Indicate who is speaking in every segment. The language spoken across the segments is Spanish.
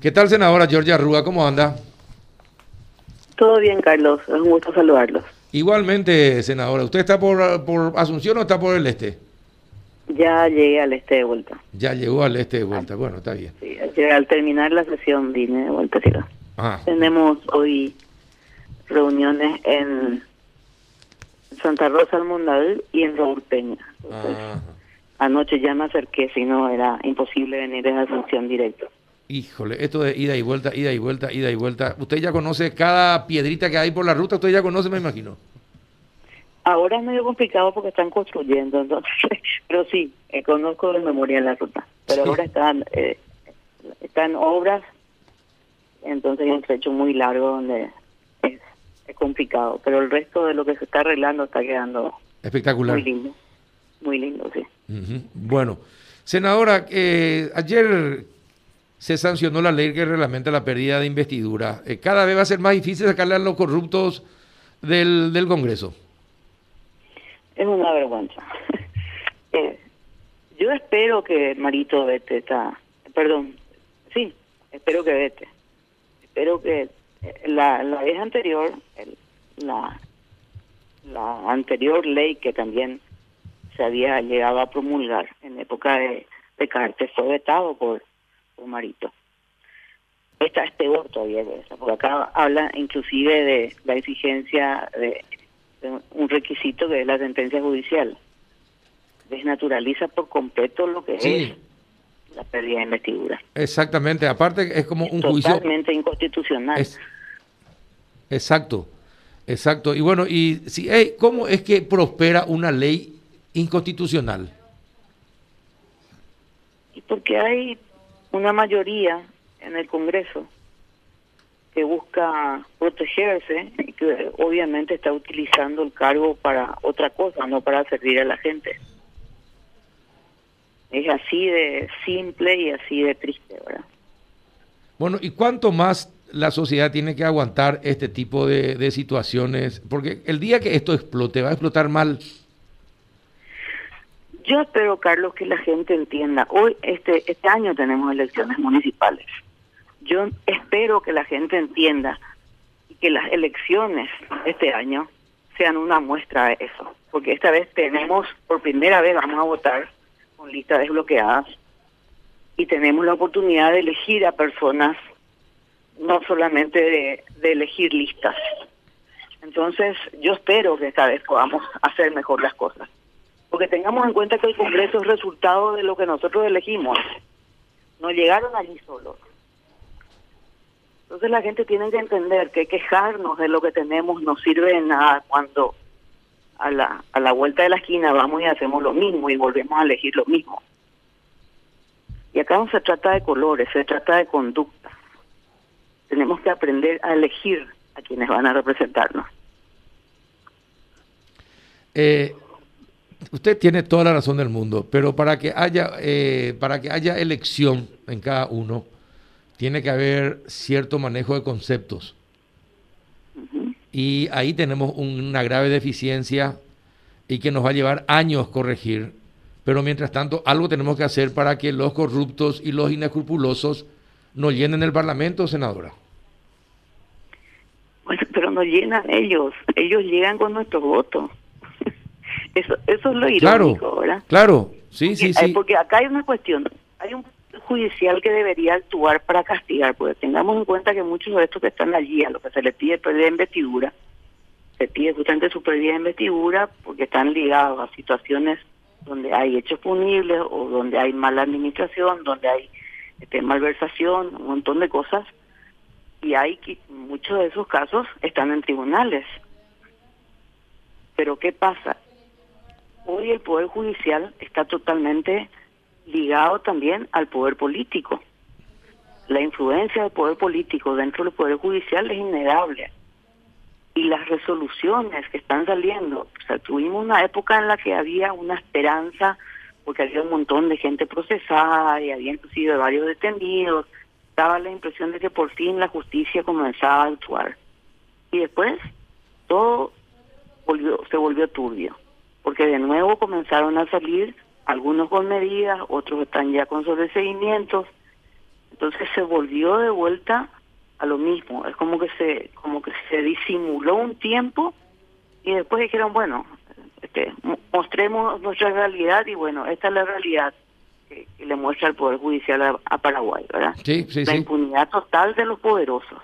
Speaker 1: ¿Qué tal, senadora Georgia Rúa? ¿Cómo anda?
Speaker 2: Todo bien, Carlos. Es un gusto saludarlos.
Speaker 1: Igualmente, senadora. ¿Usted está por, por Asunción o está por el este?
Speaker 2: Ya llegué al este de vuelta.
Speaker 1: Ya llegó al este de vuelta. Bueno, está bien.
Speaker 2: Sí, al terminar la sesión vine de vuelta. Sí.
Speaker 1: Ah.
Speaker 2: Tenemos hoy reuniones en Santa Rosa Almondal y en Raúl Peña. Entonces,
Speaker 1: Ah.
Speaker 2: Anoche ya me acerqué, si no era imposible venir de Asunción directo.
Speaker 1: Híjole, esto de ida y vuelta, ida y vuelta, ida y vuelta. Usted ya conoce cada piedrita que hay por la ruta, usted ya conoce, me imagino.
Speaker 2: Ahora es medio complicado porque están construyendo, entonces, pero sí, eh, conozco de memoria la ruta. Pero
Speaker 1: Sí.
Speaker 2: ahora están, eh, están obras, entonces hay un trecho muy largo donde es, es complicado. Pero el resto de lo que se está arreglando está quedando
Speaker 1: Espectacular.
Speaker 2: muy lindo. Muy lindo, sí.
Speaker 1: Bueno, senadora, eh, ayer se sancionó la ley que reglamenta la pérdida de investidura. Eh, cada vez va a ser más difícil sacarle a los corruptos del, del Congreso.
Speaker 2: Es una vergüenza. Eh, yo espero que Marito vete está, perdón, sí, espero que vete. Espero que eh, la, la vez anterior, la, la anterior ley que también se había llegado a promulgar en época de, de fue vetado por Marito. Esta es peor todavía que esa, porque acá habla inclusive de la exigencia de de un requisito que es la sentencia judicial. Desnaturaliza por completo lo que
Speaker 1: Sí.
Speaker 2: es la pérdida de investidura.
Speaker 1: Exactamente, aparte es como un juicio...
Speaker 2: Totalmente inconstitucional.
Speaker 1: Es- exacto, exacto. Y bueno, y si, hey, ¿cómo es que prospera una ley inconstitucional?
Speaker 2: Y porque hay una mayoría en el Congreso que busca protegerse y que obviamente está utilizando el cargo para otra cosa, no para servir a la gente. Es así de simple y así de triste, ¿verdad?
Speaker 1: Bueno, ¿y cuánto más la sociedad tiene que aguantar este tipo de, de situaciones? Porque el día que esto explote, va a explotar mal.
Speaker 2: Yo espero, Carlos, que la gente entienda. Hoy, este, este año tenemos elecciones municipales. Yo espero que la gente entienda y que las elecciones este año sean una muestra de eso. Porque esta vez tenemos, por primera vez vamos a votar con listas desbloqueadas y tenemos la oportunidad de elegir a personas, no solamente de, de elegir listas. Entonces, yo espero que esta vez podamos hacer mejor las cosas porque tengamos en cuenta que el Congreso es resultado de lo que nosotros elegimos. No llegaron allí solos. Entonces la gente tiene que entender que quejarnos de lo que tenemos no sirve de nada cuando a la, a la vuelta de la esquina vamos y hacemos lo mismo y volvemos a elegir lo mismo. Y acá no se trata de colores, se trata de conducta. Tenemos que aprender a elegir a quienes van a representarnos.
Speaker 1: Eh, usted tiene toda la razón del mundo, pero para que haya eh, para que haya elección en cada uno, tiene que haber cierto manejo de conceptos. Y ahí tenemos una grave deficiencia y que nos va a llevar años corregir. Pero mientras tanto, algo tenemos que hacer para que los corruptos y los inescrupulosos no llenen el Parlamento, senadora.
Speaker 2: Bueno, pero no llenan ellos, ellos llegan con nuestros votos. Eso, eso es lo irónico,
Speaker 1: Claro,
Speaker 2: ¿verdad?
Speaker 1: claro, sí, sí,
Speaker 2: Porque-
Speaker 1: sí.
Speaker 2: Porque acá hay una cuestión, hay un judicial que debería actuar para castigar, porque tengamos en cuenta que muchos de estos que están allí, a lo que se les pide pérdida de investidura, se pide justamente su pérdida de investidura porque están ligados a situaciones donde hay hechos punibles o donde hay mala administración, donde hay este, malversación, un montón de cosas, y hay que muchos de esos casos están en tribunales. Pero ¿qué pasa? Hoy el Poder Judicial está totalmente ligado también al Poder Político. La influencia del Poder Político dentro del Poder Judicial es innegable. Y las resoluciones que están saliendo, o sea, tuvimos una época en la que había una esperanza, porque había un montón de gente procesada y había inclusive varios detenidos, daba la impresión de que por fin la justicia comenzaba a actuar. Y después todo volvió, se volvió turbio, porque de nuevo comenzaron a salir algunos con medidas, otros están ya con sobreseguimientos. Entonces se volvió de vuelta a lo mismo. Es como que se como que se disimuló un tiempo y después dijeron, bueno, este, mostremos nuestra realidad y bueno, esta es la realidad que, le muestra el Poder Judicial a, Paraguay, ¿verdad?
Speaker 1: Sí, sí,
Speaker 2: la impunidad total de los poderosos.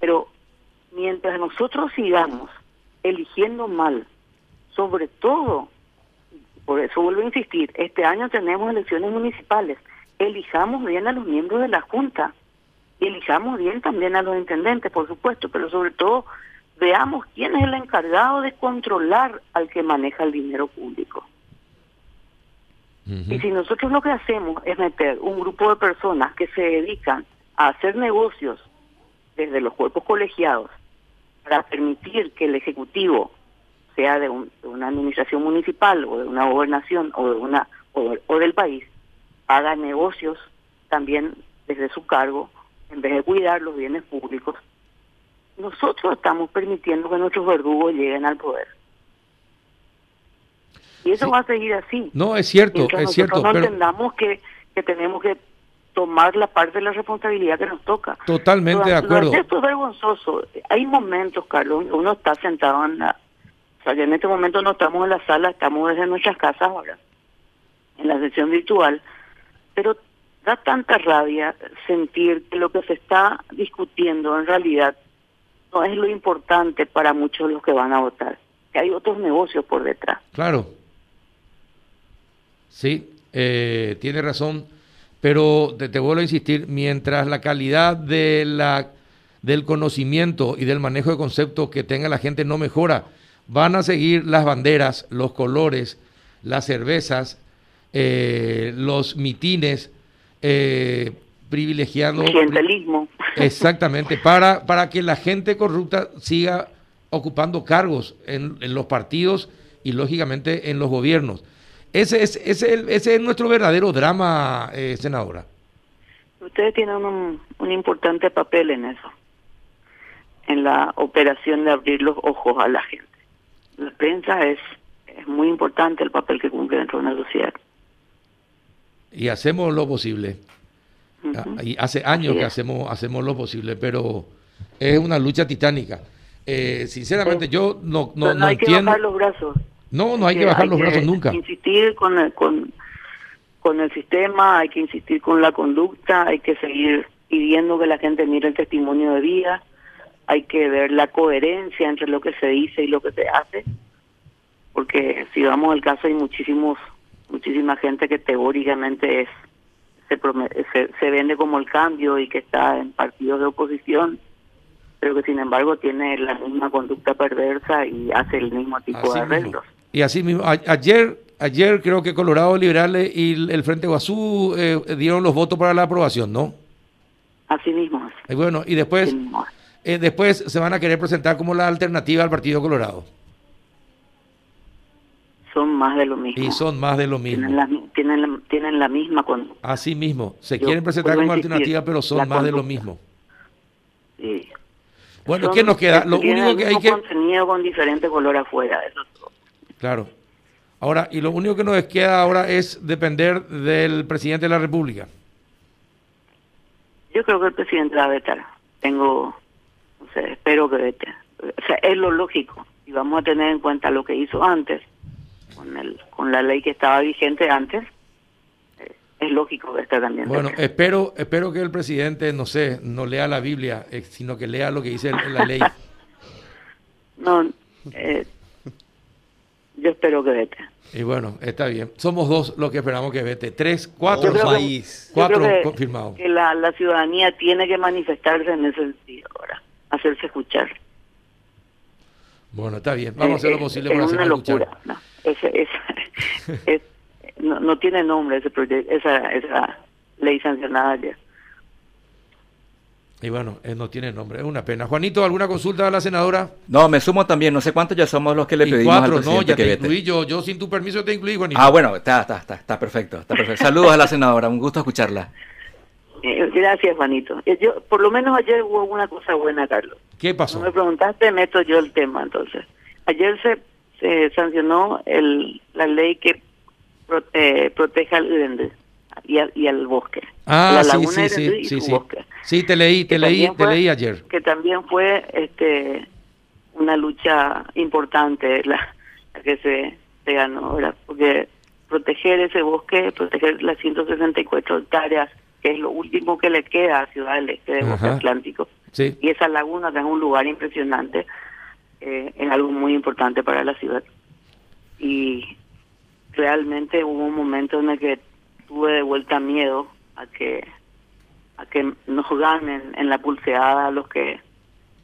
Speaker 2: Pero mientras nosotros sigamos eligiendo mal, sobre todo, por eso vuelvo a insistir, este año tenemos elecciones municipales, elijamos bien a los miembros de la Junta, elijamos bien también a los intendentes, por supuesto, pero sobre todo veamos quién es el encargado de controlar al que maneja el dinero público. Y si nosotros lo que hacemos es meter un grupo de personas que se dedican a hacer negocios desde los cuerpos colegiados para permitir que el Ejecutivo, sea de, una administración municipal o de una gobernación o, de una, o del país, haga negocios también desde su cargo en vez de cuidar los bienes públicos, nosotros estamos permitiendo que nuestros verdugos lleguen al poder. Y eso va a seguir así.
Speaker 1: No, es cierto, es cierto.
Speaker 2: No entendamos que, que tenemos que tomar la parte de la responsabilidad que nos toca.
Speaker 1: Totalmente de acuerdo.
Speaker 2: Esto es vergonzoso. Hay momentos, Carlos, uno está sentado en la... Sea, en este momento no estamos en la sala, estamos desde nuestras casas ahora, en la sesión virtual, pero da tanta rabia sentir que lo que se está discutiendo en realidad no es lo importante para muchos de los que van a votar, que hay otros negocios por detrás.
Speaker 1: Claro. Sí, eh, tiene razón, pero te, vuelvo a insistir, mientras la calidad de la, del conocimiento y del manejo de conceptos que tenga la gente no mejora, van a seguir las banderas, los colores, las cervezas, eh, los mitines, eh, privilegiando...
Speaker 2: Clientelismo.
Speaker 1: Exactamente, para, para que la gente corrupta siga ocupando cargos en, en los partidos y lógicamente en los gobiernos. Ese es, ese, ese es nuestro verdadero drama, eh, senadora.
Speaker 2: Ustedes tienen un, un importante papel en eso, en la operación de abrir los ojos a la gente. La prensa es, es muy importante el papel que cumple dentro de una sociedad.
Speaker 1: Y hacemos lo posible. Y hace años que hacemos, hacemos lo posible, pero es una lucha titánica. Eh, sinceramente, yo no, no,
Speaker 2: no, hay que bajar los brazos.
Speaker 1: No, no hay que, bajar los brazos nunca.
Speaker 2: Insistir con el, con, con el sistema, hay que insistir con la conducta, hay que seguir pidiendo que la gente mire el testimonio de vida, hay que ver la coherencia entre lo que se dice y lo que se hace, porque si vamos al caso hay muchísimos muchísima gente que teóricamente es se, se, se vende como el cambio y que está en partidos de oposición pero que sin embargo tiene la misma conducta perversa y hace el mismo tipo de arreglos.
Speaker 1: Y así mismo, ayer, ayer creo que Colorado Liberales y el Frente Guazú eh, dieron los votos para la aprobación, ¿no?
Speaker 2: Así mismo.
Speaker 1: Y bueno, y después, eh, después se van a querer presentar como la alternativa al Partido Colorado.
Speaker 2: Son más de lo mismo.
Speaker 1: Y son más de lo mismo.
Speaker 2: Tienen la, tienen tienen la misma.
Speaker 1: Así mismo. Se quieren presentar como alternativa, pero son más de lo mismo.
Speaker 2: Sí.
Speaker 1: Bueno, ¿qué nos queda? Lo único que hay que...
Speaker 2: contenido con diferente color afuera, eso
Speaker 1: Claro. Ahora, y lo único que nos queda ahora es depender del presidente de la República.
Speaker 2: Yo creo que el presidente va a vetar. Tengo, espero que vete. O sea, es lo lógico. Y vamos a tener en cuenta lo que hizo antes, con, el, con la ley que estaba vigente antes. Eh, es lógico que esté también.
Speaker 1: Bueno, espero, espero que el presidente, no sé, no lea la Biblia, eh, sino que lea lo que dice la ley.
Speaker 2: no, eh, yo espero que vete.
Speaker 1: Y bueno, está bien. Somos dos los que esperamos que vete. Tres, cuatro países. Cuatro confirmados.
Speaker 2: Que la, la, ciudadanía tiene que manifestarse en ese sentido ahora, hacerse escuchar.
Speaker 1: Bueno, está bien. Vamos a hacer lo posible para hacerse escuchar.
Speaker 2: No, ese, es, no, no, tiene nombre ese proyecto, esa, esa ley sancionada ayer.
Speaker 1: Y bueno, eh, no tiene nombre, es una pena. Juanito, ¿alguna consulta a la senadora?
Speaker 3: No, me sumo también, no sé cuántos ya somos los que le pedimos cuatro,
Speaker 1: no, ya te incluí yo, yo sin tu permiso te incluí, Juanito.
Speaker 3: Ah, bueno, está, está, está, está perfecto, está perfecto. Saludos a la senadora, un gusto escucharla.
Speaker 2: Eh, gracias, Juanito. Eh, yo, por lo menos ayer hubo una cosa buena, Carlos.
Speaker 1: ¿Qué pasó?
Speaker 2: No me preguntaste, meto yo el tema, entonces. Ayer se, se sancionó el, la ley que prote, proteja al, y, y al bosque.
Speaker 1: Ah,
Speaker 2: la
Speaker 1: sí, sí, sí,
Speaker 2: bosque.
Speaker 1: Sí, te leí, te
Speaker 2: Que
Speaker 1: leí,
Speaker 2: también
Speaker 1: te
Speaker 2: fue-
Speaker 1: leí ayer.
Speaker 2: Que también fue este una lucha importante la, la que se, se ganó, ¿verdad? Porque proteger ese bosque, proteger las 164 hectáreas, que es lo último que le queda a Ciudad del Este del Bosque. Atlántico,
Speaker 1: Sí,
Speaker 2: y esa laguna que es un lugar impresionante, eh, es algo muy importante para la ciudad. Y realmente hubo un momento en el que tuve de vuelta miedo a que a que nos ganen en la pulseada los que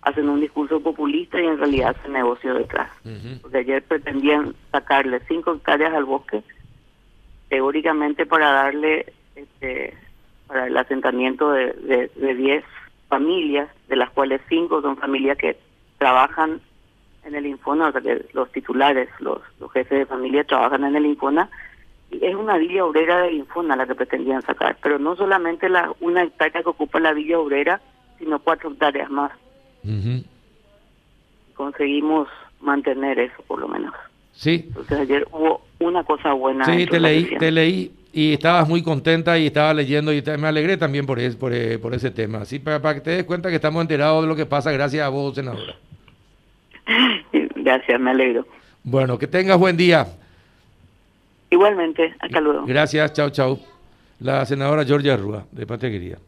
Speaker 2: hacen un discurso populista y en realidad hacen negocio detrás.
Speaker 1: Ujú.
Speaker 2: Porque ayer pretendían sacarle cinco hectáreas al bosque, teóricamente para darle este, para el asentamiento de, de, de 10 familias, de las cuales cinco son familias que trabajan en el Infona, o sea que los titulares, los, los jefes de familia trabajan en el Infona, y es una villa obrera del Infona la que pretendían sacar, pero no solamente la una hectárea que ocupa la villa obrera, sino cuatro hectáreas más. Conseguimos mantener eso por lo menos.
Speaker 1: sí,
Speaker 2: Entonces ayer hubo una cosa buena.
Speaker 1: sí, te
Speaker 2: de
Speaker 1: leí, te leí y estabas muy contenta y estaba leyendo y te- me alegré también por, es- por, eh, por ese tema. Así para, para que te des cuenta que estamos enterados de lo que pasa gracias a vos, senadora.
Speaker 2: Gracias, me alegro.
Speaker 1: Bueno, que tengas buen día.
Speaker 2: Igualmente, hasta luego.
Speaker 1: Gracias, chao, chao. La senadora Georgia Rúa, de Patria Querida.